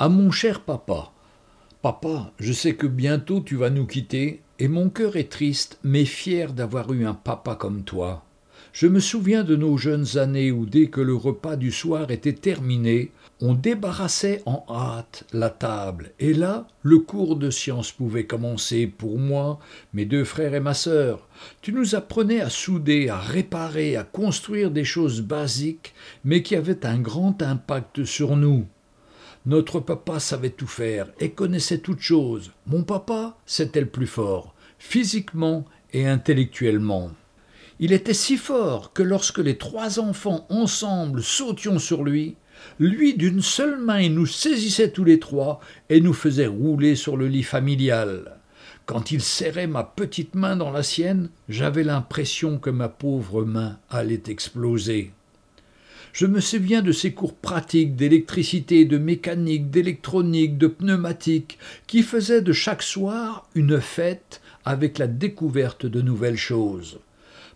À mon cher papa. Papa, je sais que bientôt tu vas nous quitter, et mon cœur est triste, mais fier d'avoir eu un papa comme toi. Je me souviens de nos jeunes années où dès que le repas du soir était terminé, on débarrassait en hâte la table, et là, le cours de sciences pouvait commencer pour moi, mes deux frères et ma sœur. Tu nous apprenais à souder, à réparer, à construire des choses basiques, mais qui avaient un grand impact sur nous. Notre papa savait tout faire et connaissait toutes choses. Mon papa, c'était le plus fort, physiquement et intellectuellement. Il était si fort que lorsque les trois enfants ensemble sautions sur lui, lui d'une seule main il nous saisissait tous les trois et nous faisait rouler sur le lit familial. Quand il serrait ma petite main dans la sienne, j'avais l'impression que ma pauvre main allait exploser. Je me souviens de ces cours pratiques d'électricité, de mécanique, d'électronique, de pneumatique, qui faisaient de chaque soir une fête avec la découverte de nouvelles choses.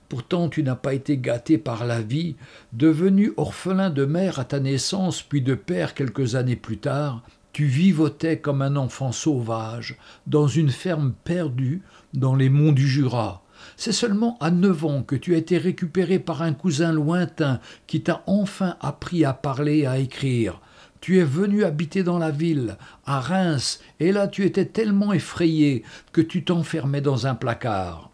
Pourtant tu n'as pas été gâté par la vie, devenu orphelin de mère à ta naissance puis de père quelques années plus tard, tu vivotais comme un enfant sauvage, dans une ferme perdue, dans les monts du Jura. C'est seulement à neuf ans que tu as été récupéré par un cousin lointain qui t'a enfin appris à parler et à écrire. Tu es venu habiter dans la ville, à Reims, et là tu étais tellement effrayé que tu t'enfermais dans un placard.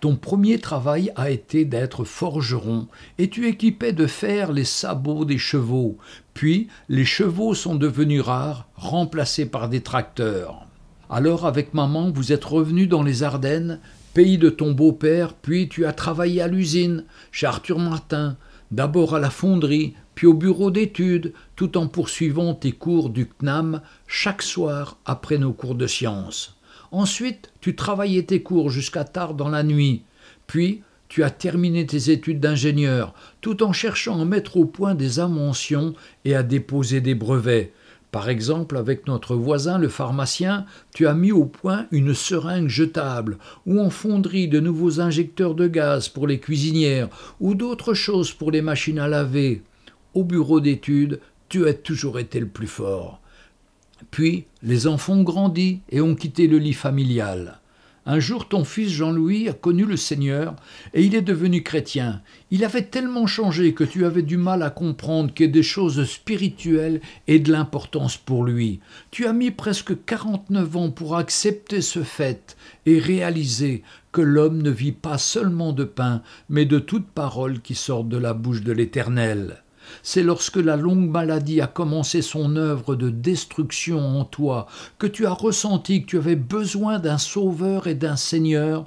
Ton premier travail a été d'être forgeron, et tu équipais de fer les sabots des chevaux. Puis les chevaux sont devenus rares, remplacés par des tracteurs. Alors avec maman, vous êtes revenu dans les Ardennes, pays de ton beau-père, puis tu as travaillé à l'usine, chez Arthur Martin, d'abord à la fonderie, puis au bureau d'études, tout en poursuivant tes cours du CNAM chaque soir après nos cours de sciences. Ensuite, tu travaillais tes cours jusqu'à tard dans la nuit. Puis, tu as terminé tes études d'ingénieur, tout en cherchant à mettre au point des inventions et à déposer des brevets. Par exemple, avec notre voisin le pharmacien, tu as mis au point une seringue jetable, ou en fonderie de nouveaux injecteurs de gaz pour les cuisinières, ou d'autres choses pour les machines à laver. Au bureau d'études, tu as toujours été le plus fort. Puis les enfants ont grandi et ont quitté le lit familial. Un jour ton fils Jean-Louis a connu le Seigneur et il est devenu chrétien. Il avait tellement changé que tu avais du mal à comprendre que des choses spirituelles aient de l'importance pour lui. Tu as mis presque quarante-neuf ans pour accepter ce fait et réaliser que l'homme ne vit pas seulement de pain, mais de toute parole qui sort de la bouche de l'Éternel c'est lorsque la longue maladie a commencé son œuvre de destruction en toi, que tu as ressenti que tu avais besoin d'un sauveur et d'un Seigneur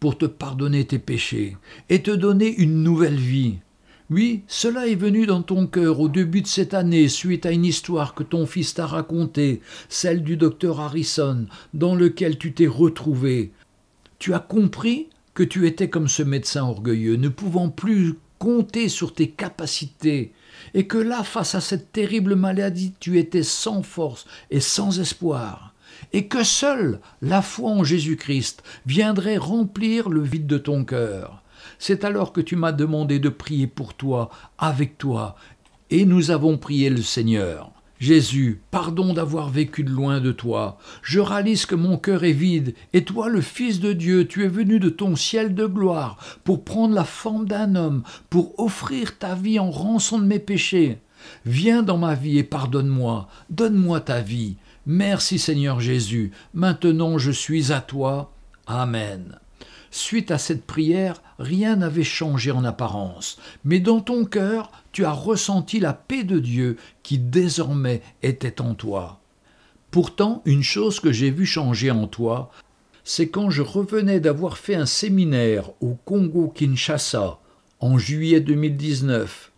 pour te pardonner tes péchés et te donner une nouvelle vie. Oui, cela est venu dans ton cœur au début de cette année suite à une histoire que ton fils t'a racontée, celle du docteur Harrison, dans lequel tu t'es retrouvé. Tu as compris que tu étais comme ce médecin orgueilleux, ne pouvant plus compter sur tes capacités, et que là, face à cette terrible maladie, tu étais sans force et sans espoir, et que seule la foi en Jésus-Christ viendrait remplir le vide de ton cœur. C'est alors que tu m'as demandé de prier pour toi, avec toi, et nous avons prié le Seigneur. Jésus, pardon d'avoir vécu de loin de toi. Je réalise que mon cœur est vide, et toi, le Fils de Dieu, tu es venu de ton ciel de gloire pour prendre la forme d'un homme, pour offrir ta vie en rançon de mes péchés. Viens dans ma vie et pardonne-moi, donne-moi ta vie. Merci Seigneur Jésus, maintenant je suis à toi. Amen. Suite à cette prière, rien n'avait changé en apparence, mais dans ton cœur, tu as ressenti la paix de Dieu qui désormais était en toi. Pourtant, une chose que j'ai vue changer en toi, c'est quand je revenais d'avoir fait un séminaire au Congo-Kinshasa en juillet 2019,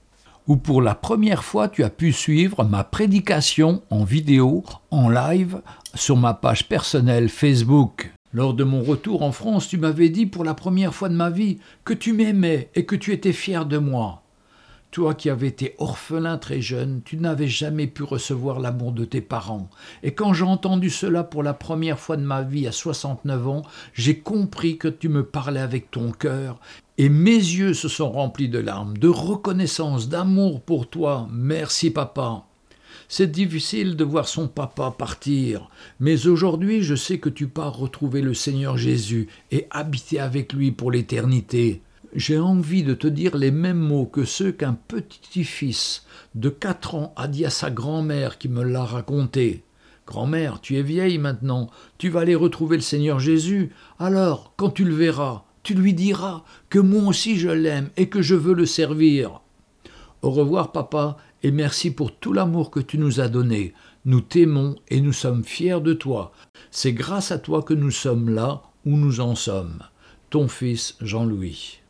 où pour la première fois tu as pu suivre ma prédication en vidéo, en live, sur ma page personnelle Facebook. Lors de mon retour en France, tu m'avais dit pour la première fois de ma vie que tu m'aimais et que tu étais fier de moi. Toi qui avais été orphelin très jeune, tu n'avais jamais pu recevoir l'amour de tes parents. Et quand j'ai entendu cela pour la première fois de ma vie à 69 ans, j'ai compris que tu me parlais avec ton cœur, et mes yeux se sont remplis de larmes, de reconnaissance, d'amour pour toi. Merci papa. C'est difficile de voir son papa partir, mais aujourd'hui je sais que tu pars retrouver le Seigneur Jésus et habiter avec lui pour l'éternité. J'ai envie de te dire les mêmes mots que ceux qu'un petit-fils de quatre ans a dit à sa grand-mère qui me l'a raconté. Grand-mère, tu es vieille maintenant, tu vas aller retrouver le Seigneur Jésus, alors, quand tu le verras, tu lui diras que moi aussi je l'aime et que je veux le servir. Au revoir, papa, et merci pour tout l'amour que tu nous as donné. Nous t'aimons et nous sommes fiers de toi. C'est grâce à toi que nous sommes là où nous en sommes. Ton fils Jean-Louis.